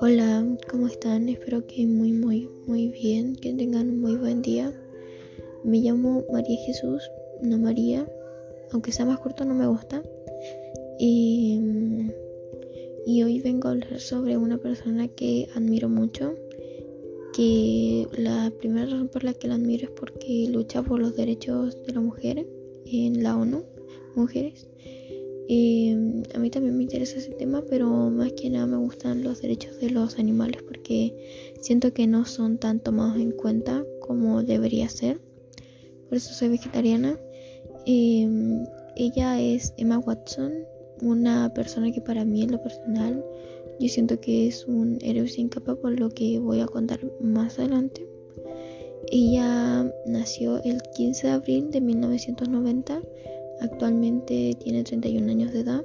Hola, ¿cómo están? Espero que muy, muy, muy bien, que tengan un muy buen día. Me llamo María Jesús, no María, aunque sea más corto no me gusta. Y, y hoy vengo a hablar sobre una persona que admiro mucho, que la primera razón por la que la admiro es porque lucha por los derechos de las mujeres en la ONU, mujeres. Em, a mí también me interesa ese tema, pero más que nada me gustan los derechos de los animales porque siento que no son tan tomados en cuenta como debería ser. Por eso soy vegetariana. Em, ella es Emma Watson, una persona que para mí en lo personal yo siento que es un héroe sin capa por lo que voy a contar más adelante. Ella nació el 15 de abril de 1990 Actualmente tiene 31 años de edad.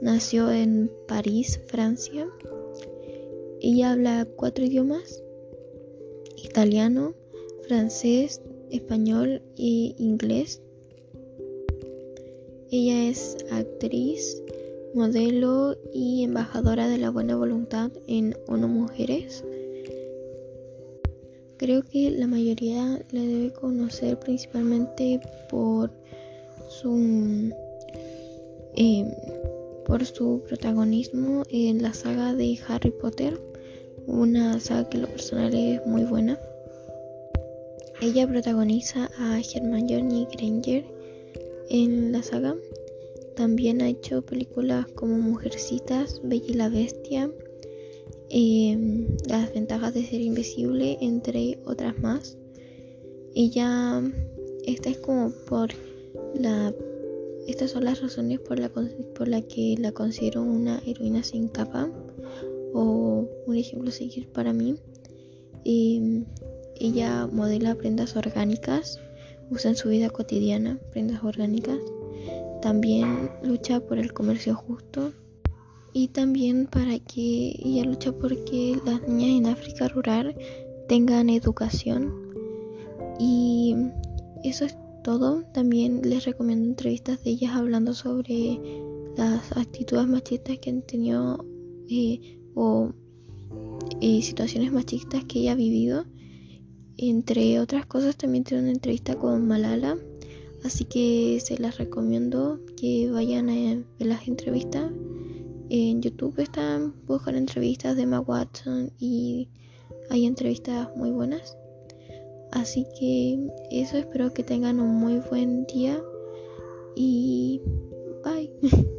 Nació en París, Francia. Ella habla cuatro idiomas. Italiano, francés, español e inglés. Ella es actriz, modelo y embajadora de la buena voluntad en ONU Mujeres. Creo que la mayoría la debe conocer principalmente por su, em, por su protagonismo en la saga de Harry Potter, una saga que lo personal es muy buena. Ella protagoniza a Hermione Granger en la saga. También ha hecho películas como Mujercitas, Bella y la Bestia, em, Las ventajas de ser invisible, entre otras más. Ella, esta es como por la, estas son las razones por la, por la que la considero una heroína sin capa o un ejemplo a seguir para mí. Em, ella modela prendas orgánicas, usa en su vida cotidiana prendas orgánicas. También lucha por el comercio justo y también para que ella lucha porque las niñas en África rural tengan educación y eso es todo. También les recomiendo entrevistas de ellas hablando sobre las actitudes machistas que han tenido eh, o eh, situaciones machistas que ella ha vivido. Entre otras cosas, también tiene una entrevista con Malala. Así que se las recomiendo que vayan a ver las entrevistas. En YouTube están, buscan entrevistas de Emma Watson y hay entrevistas muy buenas. Así que eso espero que tengan un muy buen día y bye.